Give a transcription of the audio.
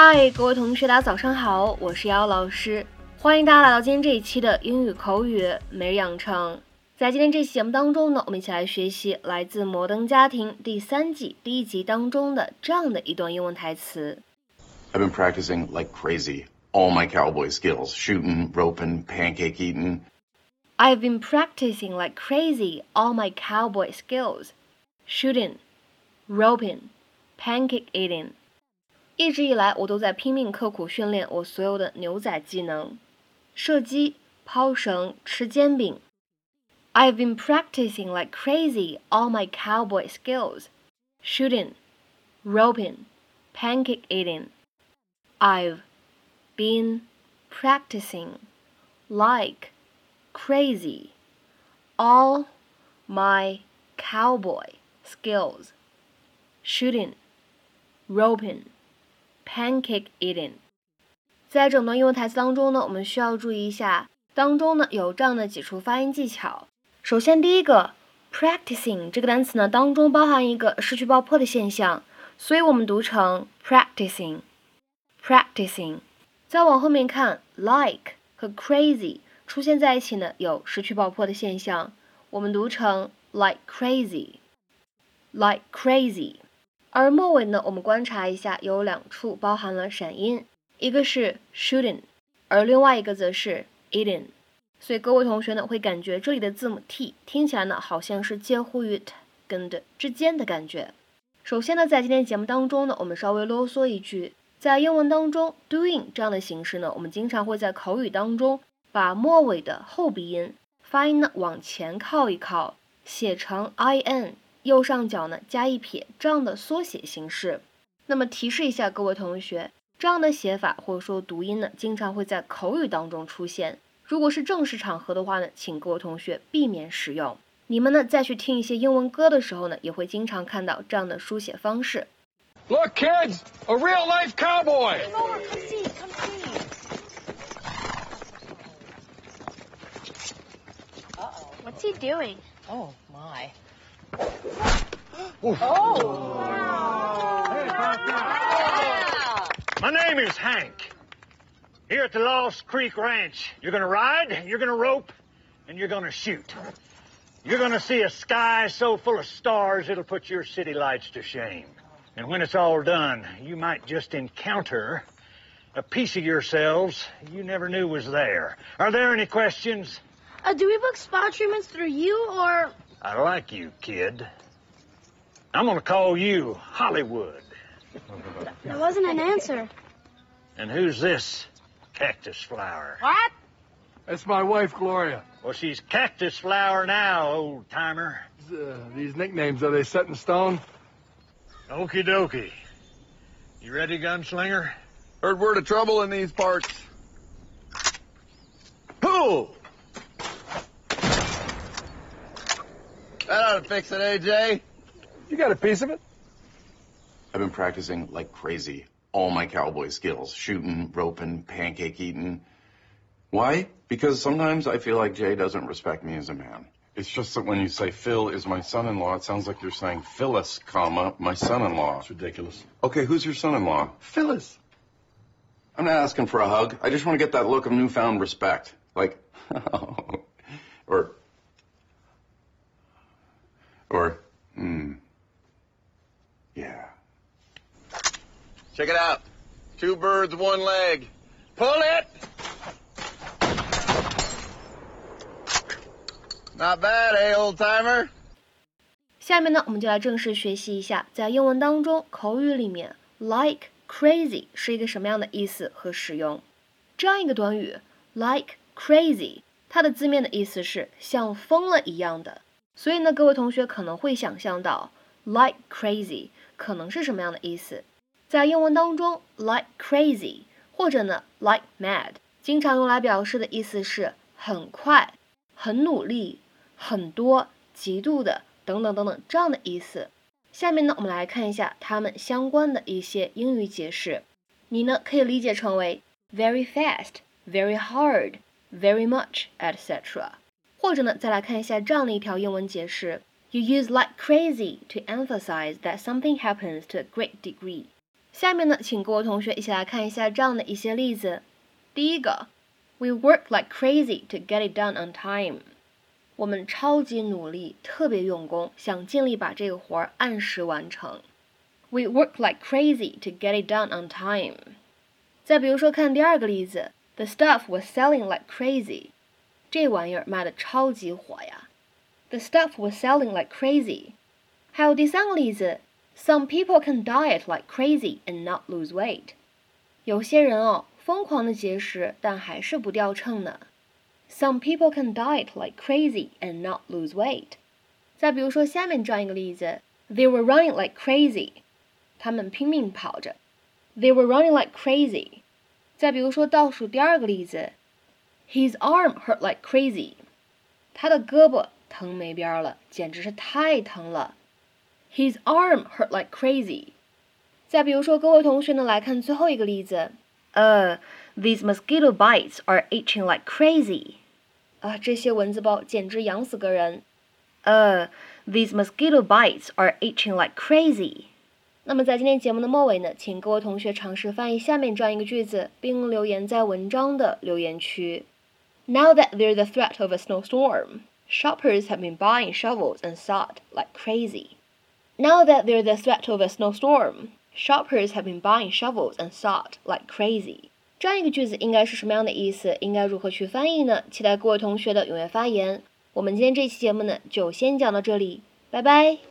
嗨，各位同学，大家早上好，我是瑶老师，欢迎大家来到今天这一期的英语口语每日养成。在今天这期节目当中呢，我们一起来学习来自《摩登家庭》第三季第一集当中的这样的一段英文台词。I've been practicing like crazy. All my cowboy skills shooting, roping, pancake eating. I've been practicing like crazy all my cowboy skills, shooting, roping, pancake eating. 一直以来，我都在拼命刻苦训练我所有的牛仔技能：射击、抛绳、吃煎饼。I've been practicing like crazy all my cowboy skills: shooting, roping, pancake eating. I've been practicing like crazy all my cowboy skills: shooting, roping, Pancake eating。在整段英文台词当中呢，我们需要注意一下，当中呢有这样的几处发音技巧。首先，第一个 practicing 这个单词呢，当中包含一个失去爆破的现象，所以我们读成 practicing，practicing。再往后面看，like 和 crazy 出现在一起呢，有失去爆破的现象，我们读成 like crazy，like crazy。而末尾呢，我们观察一下，有两处包含了闪音，一个是 shooting，而另外一个则是 eating。所以各位同学呢，会感觉这里的字母 t 听起来呢，好像是介乎于 t 跟的之间的感觉。首先呢，在今天节目当中呢，我们稍微啰嗦一句，在英文当中，doing 这样的形式呢，我们经常会在口语当中把末尾的后鼻音发音呢往前靠一靠，写成 i n，右上角呢加一撇这样的缩写形式。那么提示一下各位同学，这样的写法或者说读音呢，经常会在口语当中出现。如果是正式场合的话呢，请各位同学避免使用。你们呢再去听一些英文歌的时候呢，也会经常看到这样的书写方式。Look, kids, a real life cowboy. Come over, come see, come see. Uh-oh. What's he doing? Oh, my. My name is Hank. Here at the Lost Creek Ranch, you're gonna ride, you're gonna rope, and you're gonna shoot. You're gonna see a sky so full of stars it'll put your city lights to shame. And when it's all done, you might just encounter a piece of yourselves you never knew was there. Are there any questions? Uh, do we book spa treatments through you or? I like you, kid. I'm gonna call you Hollywood. There wasn't an answer. And who's this cactus flower? What? That's my wife, Gloria. Well, she's cactus flower now, old timer. Uh, these nicknames, are they set in stone? Okie dokie. You ready, gunslinger? Heard word of trouble in these parts. Who? That ought to fix it, AJ. You got a piece of it? I've been practicing like crazy. All my cowboy skills shooting, roping, pancake eating. Why? Because sometimes I feel like Jay doesn't respect me as a man. It's just that when you say Phil is my son in law, it sounds like you're saying Phyllis, comma, my son in law. It's ridiculous. Okay, who's your son in law? Phyllis. I'm not asking for a hug. I just want to get that look of newfound respect. Like, or, or, hmm, yeah. Check it out. Two birds, one leg. Pull it! Not bad, eh, old timer? 下面呢，我们就来正式学习一下，在英文当中，口语里面 like crazy 是一个什么样的意思和使用。这样一个短语 like crazy，它的字面的意思是像疯了一样的。 所以呢，各位同学可能会想象到 like crazy 可能是什么样的意思。在英文当中，like crazy 或者呢 like mad，经常用来表示的意思是很快、很努力、很多、极度的。等等等等这样的意思。下面呢，我们来看一下它们相关的一些英语解释。你呢可以理解成为 very fast、very hard、very much, etc. 或者呢，再来看一下这样的一条英文解释：You use like crazy to emphasize that something happens to a great degree。 下面呢，请各位同学一起来看一下这样的一些例子。第一个，We work like crazy to get it done on time。我们超级努力，特别用功，想尽力把这个活儿按时完成。We work like crazy to get it done on time。再比如说，看第二个例子，The stuff was selling like crazy。 这玩意儿卖的超级火呀。The stuff was selling like crazy。还有第三个例子，Some people can diet like crazy and not lose weight。有些人哦，疯狂的节食，但还是不掉秤呢。Some people can diet like crazy and not lose weight。再比如说下面这样一个例子，They were running like crazy。他们拼命跑着。They were running like crazy。再比如说倒数第二个例子 ，His arm hurt like crazy。他的胳膊疼没边儿了，简直是太疼了。His arm hurt like crazy。再比如说，各位同学呢，来看最后一个例子。呃，These mosquito bites are itching like crazy。啊，这些蚊子包简直痒死个人。呃，These mosquito bites are itching like crazy。那么在今天节目的末尾呢，请各位同学尝试翻译下面这样一个句子，并留言在文章的留言区。Now that there's a threat of a snowstorm, shoppers have been buying shovels and sod like crazy. Now that there's a threat of a snowstorm, shoppers have been buying shovels and sod like crazy. 这样一个句子应该是什么样的意思？应该如何去翻译呢？期待各位同学的踊跃发言。我们今天这期节目呢，就先讲到这里，拜拜。